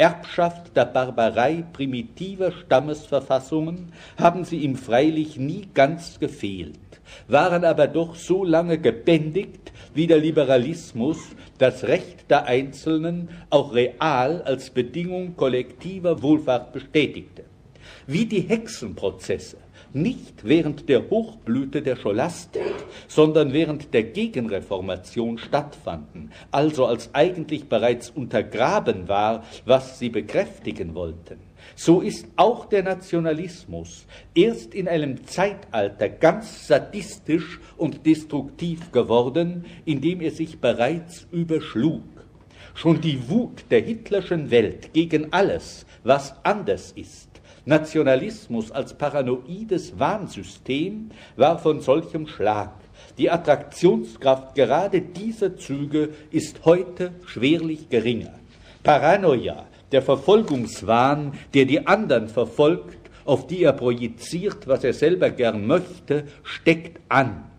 Erbschaft der Barbarei primitiver Stammesverfassungen haben sie ihm freilich nie ganz gefehlt, waren aber doch so lange gebändigt, wie der Liberalismus das Recht der Einzelnen auch real als Bedingung kollektiver Wohlfahrt bestätigte. Wie die Hexenprozesse nicht während der Hochblüte der Scholastik, sondern während der Gegenreformation stattfanden, also als eigentlich bereits untergraben war, was sie bekräftigen wollten. So ist auch der Nationalismus erst in einem Zeitalter ganz sadistisch und destruktiv geworden, in dem er sich bereits überschlug. Schon die Wut der hitlerschen Welt gegen alles, was anders ist, Nationalismus als paranoides Wahnsystem war von solchem Schlag. Die Attraktionskraft gerade dieser Züge ist heute schwerlich geringer. Paranoia, der Verfolgungswahn, der die anderen verfolgt, auf die er projiziert, was er selber gern möchte, steckt an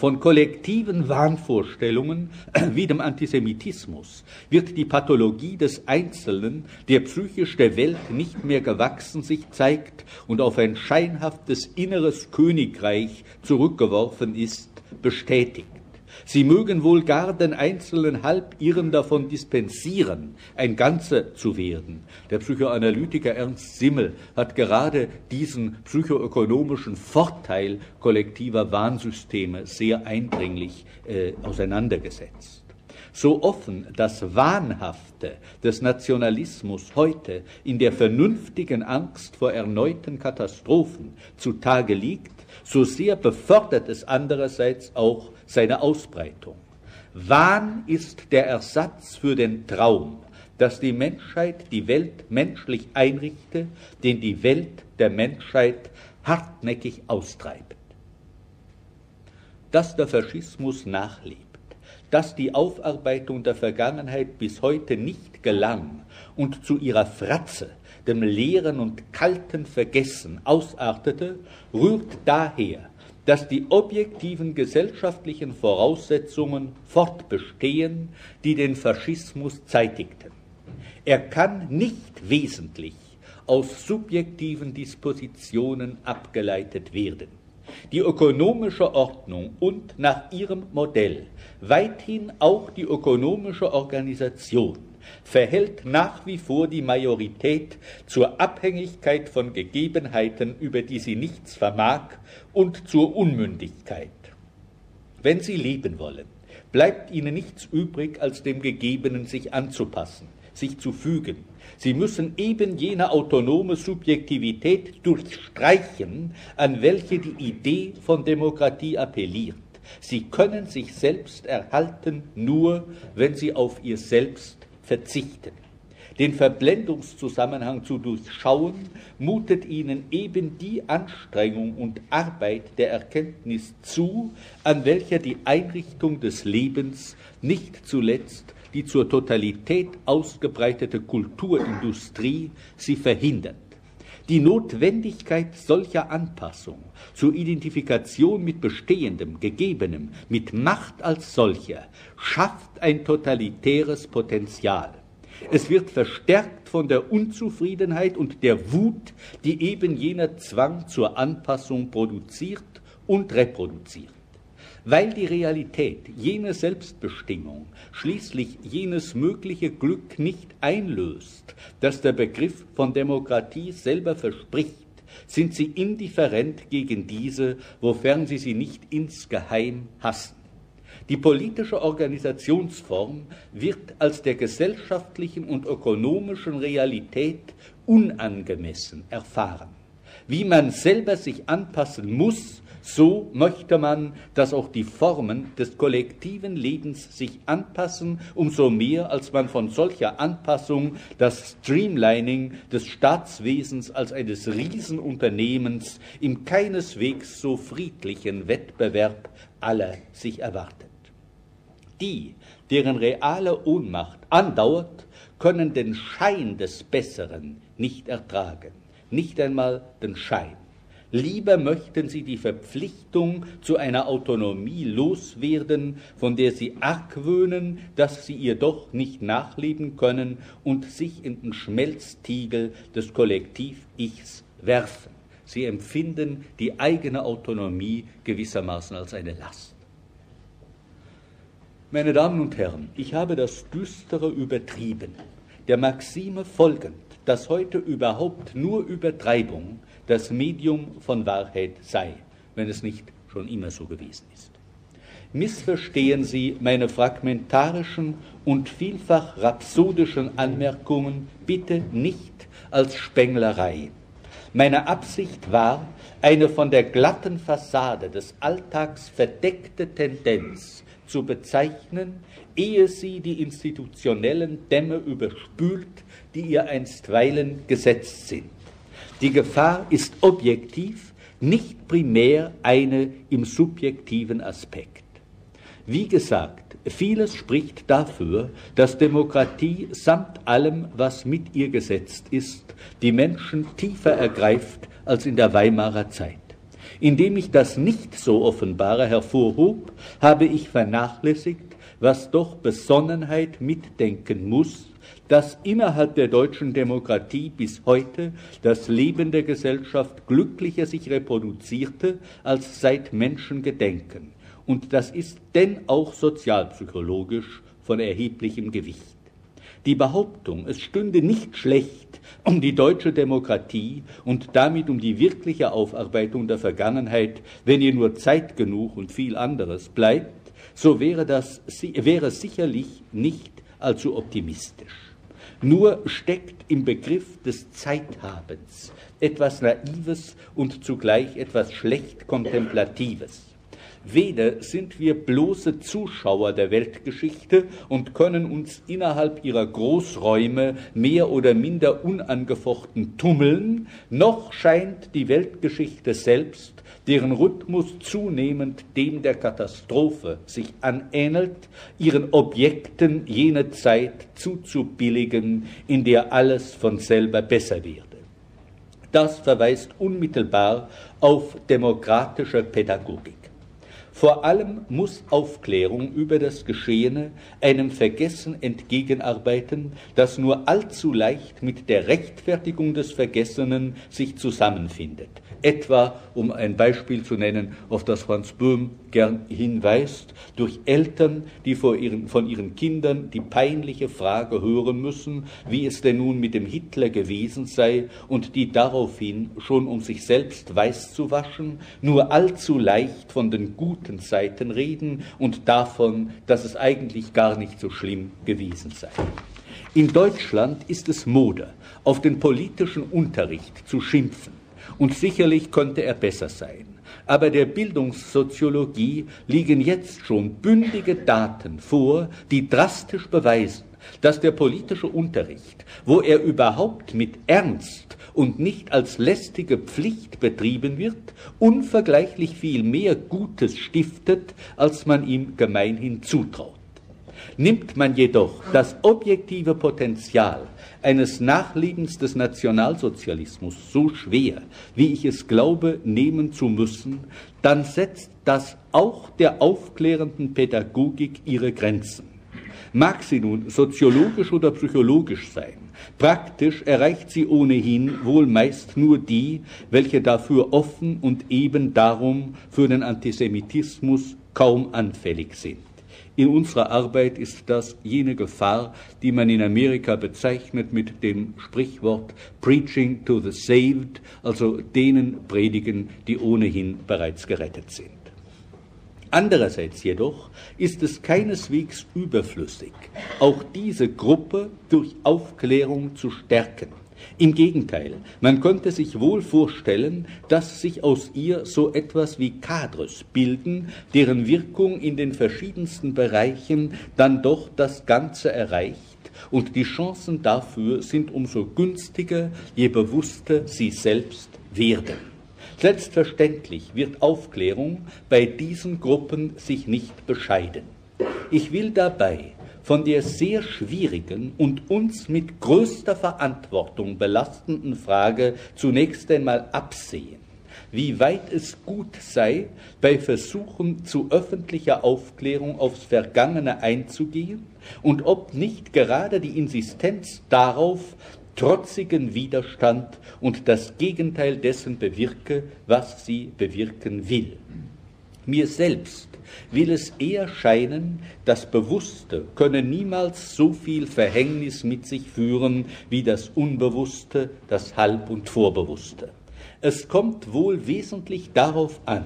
von kollektiven Wahnvorstellungen (clears throat) wie dem Antisemitismus wird die Pathologie des Einzelnen, der psychisch der Welt nicht mehr gewachsen sich zeigt und auf ein scheinhaftes inneres Königreich zurückgeworfen ist, bestätigt. Sie mögen wohl gar den einzelnen Halbirren davon dispensieren, ein Ganzer zu werden. Der Psychoanalytiker Ernst Simmel hat gerade diesen psychoökonomischen Vorteil kollektiver Warnsysteme sehr eindringlich äh, auseinandergesetzt. So offen das Wahnhafte des Nationalismus heute in der vernünftigen Angst vor erneuten Katastrophen zutage liegt, so sehr befördert es andererseits auch seine Ausbreitung. Wahn ist der Ersatz für den Traum, dass die Menschheit die Welt menschlich einrichte, den die Welt der Menschheit hartnäckig austreibt. Dass der Faschismus nachlebt, dass die Aufarbeitung der Vergangenheit bis heute nicht gelang und zu ihrer Fratze, dem leeren und kalten Vergessen ausartete, rührt daher, dass die objektiven gesellschaftlichen Voraussetzungen fortbestehen, die den Faschismus zeitigten. Er kann nicht wesentlich aus subjektiven Dispositionen abgeleitet werden. Die ökonomische Ordnung und nach ihrem Modell weithin auch die ökonomische Organisation verhält nach wie vor die Majorität zur Abhängigkeit von Gegebenheiten, über die sie nichts vermag, und zur Unmündigkeit. Wenn sie leben wollen, bleibt ihnen nichts übrig, als dem Gegebenen sich anzupassen. sich zu fügen. Sie müssen eben jene autonome Subjektivität durchstreichen, an welche die Idee von Demokratie appelliert. Sie können sich selbst erhalten nur, wenn sie auf ihr Selbst verzichten. Den Verblendungszusammenhang zu durchschauen, mutet ihnen eben die Anstrengung und Arbeit der Erkenntnis zu, an welcher die Einrichtung des Lebens nicht zuletzt die zur Totalität ausgebreitete Kulturindustrie sie verhindert. Die Notwendigkeit solcher Anpassung zur Identifikation mit Bestehendem, Gegebenem, mit Macht als solcher, schafft ein totalitäres Potenzial. Es wird verstärkt von der Unzufriedenheit und der Wut, die eben jener Zwang zur Anpassung produziert und reproduziert. Weil die Realität jene Selbstbestimmung schließlich jenes mögliche Glück nicht einlöst, das der Begriff von Demokratie selber verspricht, sind sie indifferent gegen diese, wofern sie sie nicht insgeheim hassen. Die politische Organisationsform wird als der gesellschaftlichen und ökonomischen Realität unangemessen erfahren. Wie man selber sich anpassen muss, so möchte man, dass auch die Formen des kollektiven Lebens sich anpassen, umso mehr als man von solcher Anpassung das Streamlining des Staatswesens als eines Riesenunternehmens im keineswegs so friedlichen Wettbewerb aller sich erwartet. Die, deren reale Ohnmacht andauert, können den Schein des Besseren nicht ertragen, nicht einmal den Schein. Lieber möchten sie die Verpflichtung zu einer Autonomie loswerden, von der sie argwöhnen, dass sie ihr doch nicht nachleben können und sich in den Schmelztiegel des Kollektiv-Ichs werfen. Sie empfinden die eigene Autonomie gewissermaßen als eine Last. Meine Damen und Herren, ich habe das Düstere übertrieben, der Maxime folgend, dass heute überhaupt nur Übertreibung das Medium von Wahrheit sei, wenn es nicht schon immer so gewesen ist. Missverstehen Sie meine fragmentarischen und vielfach rhapsodischen Anmerkungen bitte nicht als Spenglerei. Meine Absicht war, eine von der glatten Fassade des Alltags verdeckte Tendenz zu bezeichnen, ehe sie die institutionellen Dämme überspült, die ihr einstweilen gesetzt sind. Die Gefahr ist objektiv, nicht primär eine im subjektiven Aspekt. Wie gesagt, vieles spricht dafür, dass Demokratie samt allem, was mit ihr gesetzt ist, die Menschen tiefer ergreift als in der Weimarer Zeit. Indem ich das nicht so offenbare hervorhob, habe ich vernachlässigt, was doch Besonnenheit mitdenken muss, dass innerhalb der deutschen Demokratie bis heute das Leben der Gesellschaft glücklicher sich reproduzierte als seit Menschen gedenken. Und das ist denn auch sozialpsychologisch von erheblichem Gewicht. Die Behauptung, es stünde nicht schlecht um die deutsche Demokratie und damit um die wirkliche Aufarbeitung der Vergangenheit, wenn ihr nur Zeit genug und viel anderes bleibt, so wäre das wäre sicherlich nicht allzu optimistisch. Nur steckt im Begriff des Zeithabens etwas Naives und zugleich etwas schlecht Kontemplatives. Weder sind wir bloße Zuschauer der Weltgeschichte und können uns innerhalb ihrer Großräume mehr oder minder unangefochten tummeln, noch scheint die Weltgeschichte selbst, deren Rhythmus zunehmend dem der Katastrophe sich anähnelt, ihren Objekten jene Zeit zuzubilligen, in der alles von selber besser werde. Das verweist unmittelbar auf demokratische Pädagogik. Vor allem muss Aufklärung über das Geschehene einem Vergessen entgegenarbeiten, das nur allzu leicht mit der Rechtfertigung des Vergessenen sich zusammenfindet. Etwa, um ein Beispiel zu nennen, auf das Franz Böhm gern hinweist, durch Eltern, die ihren, von ihren Kindern die peinliche Frage hören müssen, wie es denn nun mit dem Hitler gewesen sei, und die daraufhin, schon um sich selbst weiß zu waschen, nur allzu leicht von den guten guten Seiten reden und davon, dass es eigentlich gar nicht so schlimm gewesen sei. In Deutschland ist es Mode, auf den politischen Unterricht zu schimpfen. Und sicherlich könnte er besser sein. Aber der Bildungssoziologie liegen jetzt schon bündige Daten vor, die drastisch beweisen, dass der politische Unterricht, wo er überhaupt mit Ernst und nicht als lästige Pflicht betrieben wird, unvergleichlich viel mehr Gutes stiftet, als man ihm gemeinhin zutraut. Nimmt man jedoch das objektive Potenzial eines Nachlebens des Nationalsozialismus so schwer, wie ich es glaube, nehmen zu müssen, dann setzt das auch der aufklärenden Pädagogik ihre Grenzen. Mag sie nun soziologisch oder psychologisch sein, praktisch erreicht sie ohnehin wohl meist nur die, welche dafür offen und eben darum für den Antisemitismus kaum anfällig sind. In unserer Arbeit ist das jene Gefahr, die man in Amerika bezeichnet mit dem Sprichwort Preaching to the Saved, also denen predigen, die ohnehin bereits gerettet sind. Andererseits jedoch ist es keineswegs überflüssig, auch diese Gruppe durch Aufklärung zu stärken. Im Gegenteil, man könnte sich wohl vorstellen, dass sich aus ihr so etwas wie Kadres bilden, deren Wirkung in den verschiedensten Bereichen dann doch das Ganze erreicht, und die Chancen dafür sind umso günstiger, je bewusster sie selbst werden. Selbstverständlich wird Aufklärung bei diesen Gruppen sich nicht bescheiden. Ich will dabei von der sehr schwierigen und uns mit größter Verantwortung belastenden Frage zunächst einmal absehen, wie weit es gut sei, bei Versuchen zu öffentlicher Aufklärung aufs Vergangene einzugehen und ob nicht gerade die Insistenz darauf trotzigen Widerstand und das Gegenteil dessen bewirke, was sie bewirken will. Mir selbst will es eher scheinen, das Bewusste könne niemals so viel Verhängnis mit sich führen wie das Unbewusste, das Halb- und Vorbewusste. Es kommt wohl wesentlich darauf an,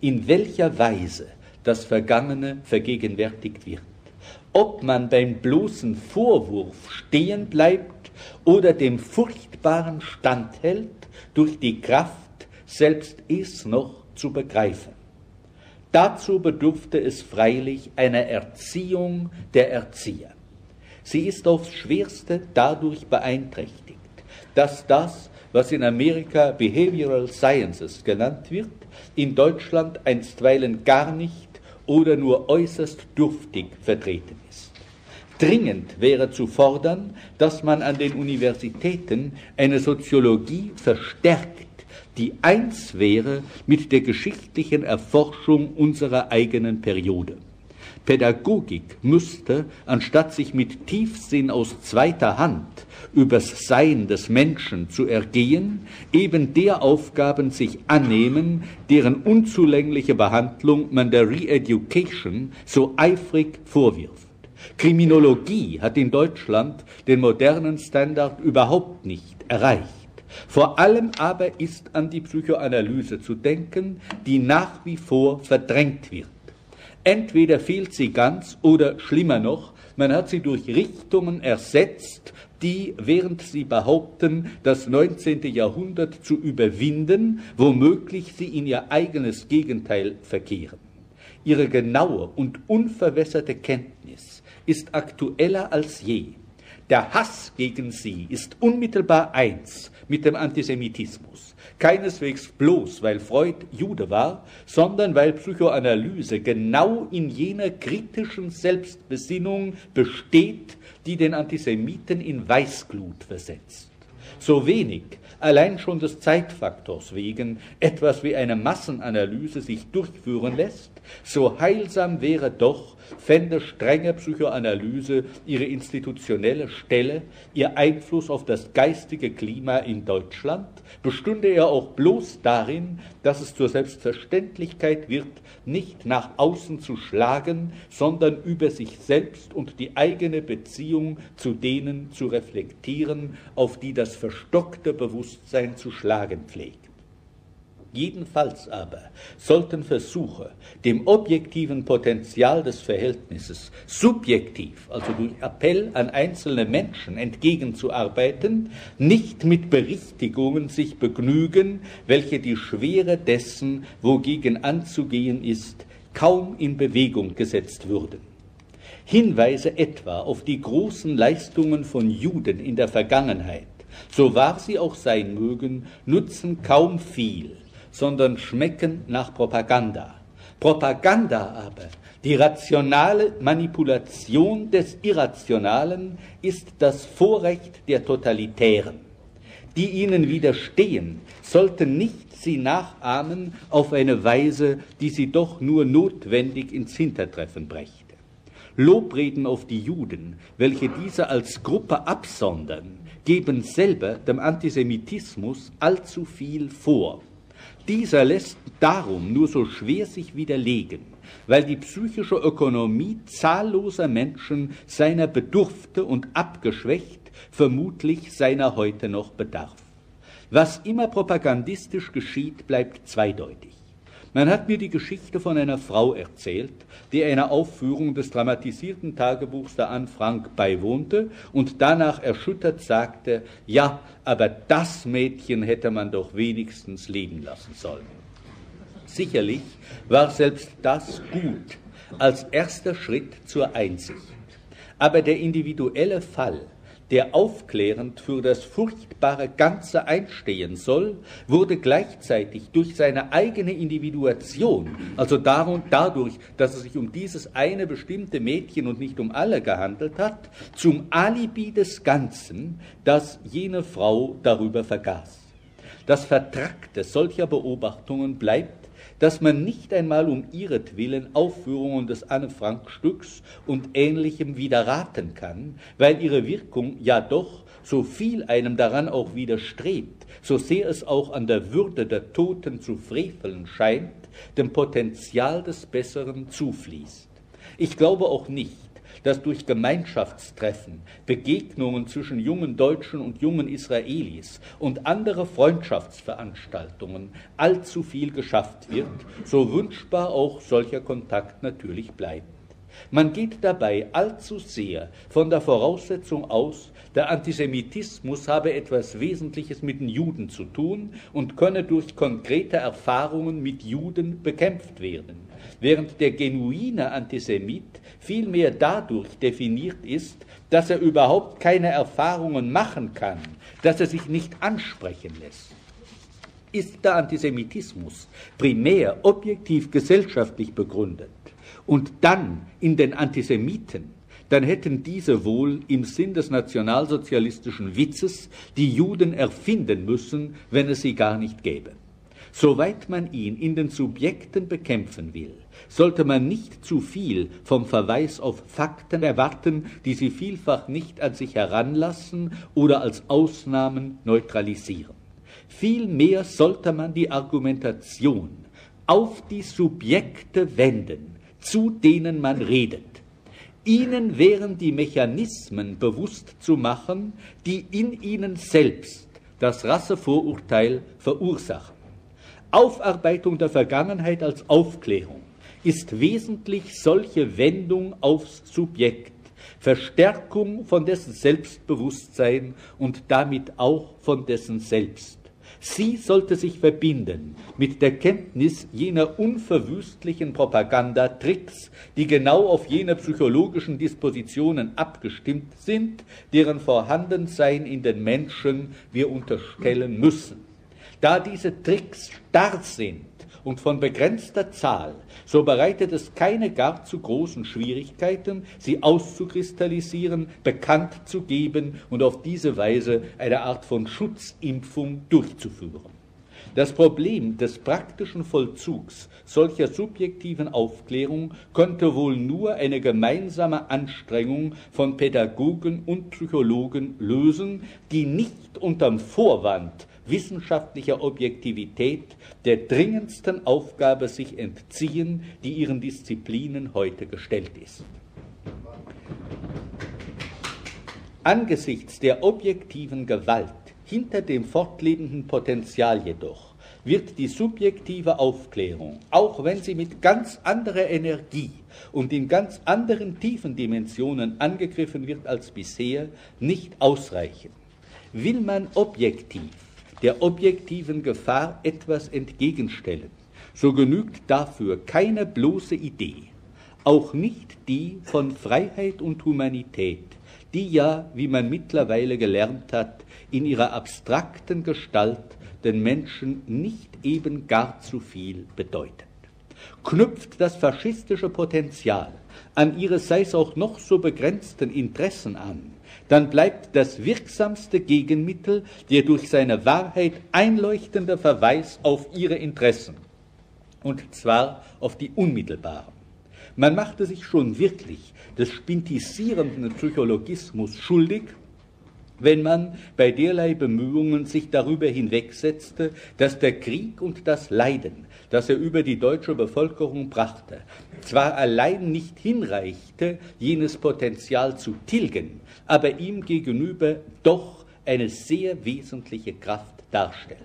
in welcher Weise das Vergangene vergegenwärtigt wird. Ob man beim bloßen Vorwurf stehen bleibt oder dem Furchtbaren standhält, durch die Kraft, selbst es noch zu begreifen. Dazu bedurfte es freilich einer Erziehung der Erzieher. Sie ist aufs schwerste dadurch beeinträchtigt, dass das, was in Amerika Behavioral Sciences genannt wird, in Deutschland einstweilen gar nicht oder nur äußerst dürftig vertreten. Dringend wäre zu fordern, dass man an den Universitäten eine Soziologie verstärkt die eins wäre mit der geschichtlichen Erforschung unserer eigenen Periode. Pädagogik müsste, anstatt sich mit Tiefsinn aus zweiter Hand übers Sein des Menschen zu ergehen, eben der Aufgaben sich annehmen, deren unzulängliche Behandlung man der Re-Education so eifrig vorwirft. Kriminologie hat in Deutschland den modernen Standard überhaupt nicht erreicht. Vor allem aber ist an die Psychoanalyse zu denken, die nach wie vor verdrängt wird. Entweder fehlt sie ganz oder schlimmer noch, man hat sie durch Richtungen ersetzt, die, während sie behaupten, das 19. Jahrhundert zu überwinden, womöglich sie in ihr eigenes Gegenteil verkehren. Ihre genaue und unverwässerte Kenntnis ist aktueller als je. Der Hass gegen sie ist unmittelbar eins mit dem Antisemitismus. Keineswegs bloß, weil Freud Jude war, sondern weil Psychoanalyse genau in jener kritischen Selbstbesinnung besteht, die den Antisemiten in Weißglut versetzt. So wenig allein schon des Zeitfaktors wegen etwas wie eine Massenanalyse sich durchführen lässt, so heilsam wäre doch, fände strenge Psychoanalyse ihre institutionelle Stelle, ihr Einfluss auf das geistige Klima in Deutschland, bestünde er auch bloß darin, dass es zur Selbstverständlichkeit wird, nicht nach außen zu schlagen, sondern über sich selbst und die eigene Beziehung zu denen zu reflektieren, auf die das verstockte Bewusstsein zu schlagen pflegt. Jedenfalls aber sollten Versuche, dem objektiven Potenzial des Verhältnisses subjektiv, also durch Appell an einzelne Menschen entgegenzuarbeiten, nicht mit Berichtigungen sich begnügen, welche die Schwere dessen, wogegen anzugehen ist, kaum in Bewegung gesetzt würden. Hinweise etwa auf die großen Leistungen von Juden in der Vergangenheit, so wahr sie auch sein mögen, nutzen kaum viel, sondern schmecken nach Propaganda. Propaganda aber, die rationale Manipulation des Irrationalen, ist das Vorrecht der Totalitären. Die ihnen widerstehen, sollten nicht sie nachahmen auf eine Weise, die sie doch nur notwendig ins Hintertreffen brächte. Lobreden auf die Juden, welche diese als Gruppe absondern, geben selber dem Antisemitismus allzu viel vor. Dieser lässt darum nur so schwer sich widerlegen, weil die psychische Ökonomie zahlloser Menschen seiner bedurfte und abgeschwächt vermutlich seiner heute noch bedarf. Was immer propagandistisch geschieht, bleibt zweideutig. Man hat mir die Geschichte von einer Frau erzählt, die einer Aufführung des dramatisierten Tagebuchs der Anne Frank beiwohnte und danach erschüttert sagte, ja, aber das Mädchen hätte man doch wenigstens leben lassen sollen. Sicherlich war selbst das gut als erster Schritt zur Einsicht. Aber der individuelle Fall der aufklärend für das furchtbare Ganze einstehen soll, wurde gleichzeitig durch seine eigene Individuation, also dadurch, dass es sich um dieses eine bestimmte Mädchen und nicht um alle gehandelt hat, zum Alibi des Ganzen, das jene Frau darüber vergaß. Das Vertrackte solcher Beobachtungen bleibt dass man nicht einmal um ihretwillen Aufführungen des Anne-Frank-Stücks und Ähnlichem widerraten kann, weil ihre Wirkung ja doch, so viel einem daran auch widerstrebt, so sehr es auch an der Würde der Toten zu freveln scheint, dem Potenzial des Besseren zufließt. Ich glaube auch nicht, dass durch Gemeinschaftstreffen, Begegnungen zwischen jungen Deutschen und jungen Israelis und andere Freundschaftsveranstaltungen allzu viel geschafft wird, so wünschbar auch solcher Kontakt natürlich bleibt. Man geht dabei allzu sehr von der Voraussetzung aus, der Antisemitismus habe etwas Wesentliches mit den Juden zu tun und könne durch konkrete Erfahrungen mit Juden bekämpft werden, während der genuine Antisemit vielmehr dadurch definiert ist, dass er überhaupt keine Erfahrungen machen kann, dass er sich nicht ansprechen lässt. Ist der Antisemitismus primär objektiv gesellschaftlich begründet und dann in den Antisemiten, dann hätten diese wohl im Sinn des nationalsozialistischen Witzes die Juden erfinden müssen, wenn es sie gar nicht gäbe. Soweit man ihn in den Subjekten bekämpfen will, sollte man nicht zu viel vom Verweis auf Fakten erwarten, die sie vielfach nicht an sich heranlassen oder als Ausnahmen neutralisieren. Vielmehr sollte man die Argumentation auf die Subjekte wenden, zu denen man redet. Ihnen wären die Mechanismen bewusst zu machen, die in ihnen selbst das Rassevorurteil verursachen. Aufarbeitung der Vergangenheit als Aufklärung ist wesentlich solche Wendung aufs Subjekt, Verstärkung von dessen Selbstbewusstsein und damit auch von dessen Selbst. Sie sollte sich verbinden mit der Kenntnis jener unverwüstlichen Propagandatricks, die genau auf jene psychologischen Dispositionen abgestimmt sind, deren Vorhandensein in den Menschen wir unterstellen müssen. Da diese Tricks starr sind, und von begrenzter Zahl, so bereitet es keine gar zu großen Schwierigkeiten, sie auszukristallisieren, bekannt zu geben und auf diese Weise eine Art von Schutzimpfung durchzuführen. Das Problem des praktischen Vollzugs solcher subjektiven Aufklärung könnte wohl nur eine gemeinsame Anstrengung von Pädagogen und Psychologen lösen, die nicht unterm Vorwand wissenschaftlicher Objektivität der dringendsten Aufgabe sich entziehen, die ihren Disziplinen heute gestellt ist. Angesichts der objektiven Gewalt hinter dem fortlebenden Potenzial jedoch wird die subjektive Aufklärung, auch wenn sie mit ganz anderer Energie und in ganz anderen tiefen Dimensionen angegriffen wird als bisher, nicht ausreichen. Will man objektiv der objektiven Gefahr etwas entgegenstellen, so genügt dafür keine bloße Idee, auch nicht die von Freiheit und Humanität, die ja, wie man mittlerweile gelernt hat, in ihrer abstrakten Gestalt den Menschen nicht eben gar zu viel bedeutet. Knüpft das faschistische Potenzial an ihre sei es auch noch so begrenzten Interessen an, dann bleibt das wirksamste Gegenmittel der durch seine Wahrheit einleuchtende Verweis auf ihre Interessen, und zwar auf die unmittelbaren. Man machte sich schon wirklich des spintisierenden Psychologismus schuldig, wenn man bei derlei Bemühungen sich darüber hinwegsetzte, dass der Krieg und das Leiden, das er über die deutsche Bevölkerung brachte, zwar allein nicht hinreichte, jenes Potenzial zu tilgen, aber ihm gegenüber doch eine sehr wesentliche Kraft darstellt.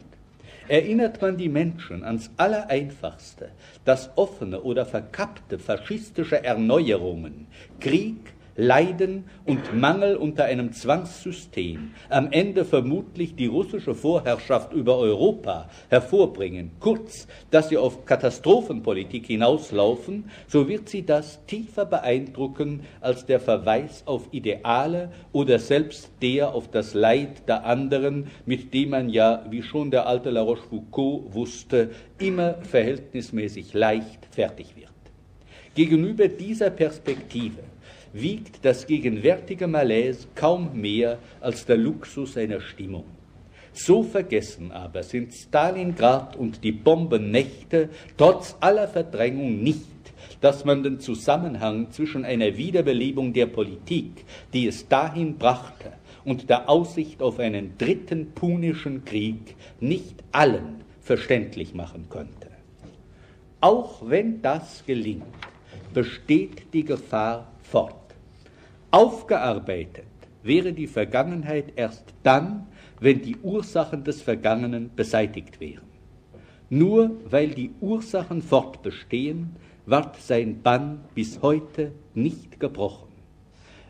Erinnert man die Menschen ans Allereinfachste, dass offene oder verkappte faschistische Erneuerungen, Krieg, Leiden und Mangel unter einem Zwangssystem am Ende vermutlich die russische Vorherrschaft über Europa hervorbringen, kurz, dass sie auf Katastrophenpolitik hinauslaufen, so wird sie das tiefer beeindrucken als der Verweis auf Ideale oder selbst der auf das Leid der anderen, mit dem man ja, wie schon der alte La Rochefoucauld wusste, immer verhältnismäßig leicht fertig wird. Gegenüber dieser Perspektive wiegt das gegenwärtige Malaise kaum mehr als der Luxus einer Stimmung. So vergessen aber sind Stalingrad und die Bombennächte trotz aller Verdrängung nicht, dass man den Zusammenhang zwischen einer Wiederbelebung der Politik, die es dahin brachte, und der Aussicht auf einen dritten punischen Krieg nicht allen verständlich machen könnte. Auch wenn das gelingt, besteht die Gefahr fort. Aufgearbeitet wäre die Vergangenheit erst dann, wenn die Ursachen des Vergangenen beseitigt wären. Nur weil die Ursachen fortbestehen, ward sein Bann bis heute nicht gebrochen.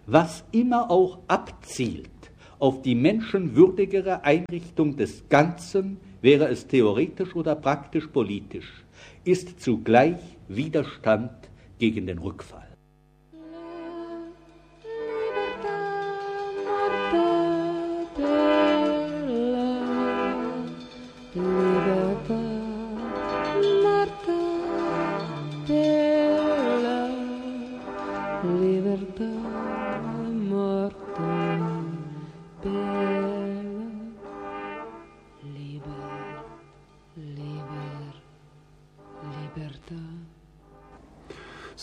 Was immer auch abzielt auf die menschenwürdigere Einrichtung des Ganzen, wäre es theoretisch oder praktisch politisch, ist zugleich Widerstand gegen den Rückfall.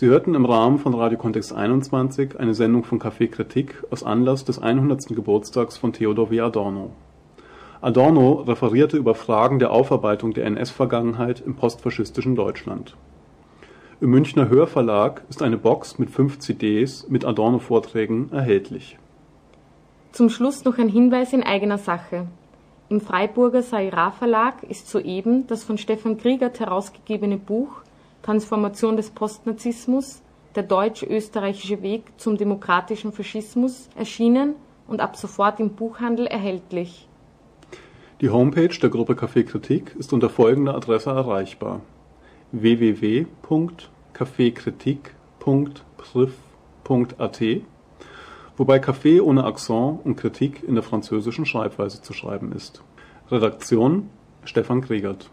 Hörten im Rahmen von Radio Kontext 21 eine Sendung von Café Kritik aus Anlass des 100. Geburtstags von Theodor W. Adorno. Adorno referierte über Fragen der Aufarbeitung der NS-Vergangenheit im postfaschistischen Deutschland. Im Münchner Hörverlag ist eine Box mit fünf CDs mit Adorno-Vorträgen erhältlich. Zum Schluss noch ein Hinweis in eigener Sache. Im Freiburger Saira Verlag ist soeben das von Stefan Kriegert herausgegebene Buch Transformation des Postnazismus Der deutsch-österreichische Weg zum demokratischen Faschismus erschienen und ab sofort im Buchhandel erhältlich. Die Homepage der Gruppe Café Kritik ist unter folgender Adresse erreichbar: www.cafekritik.priv.at, wobei Café ohne Akzent und Kritik in der französischen Schreibweise zu schreiben ist. Redaktion Stefan Gregert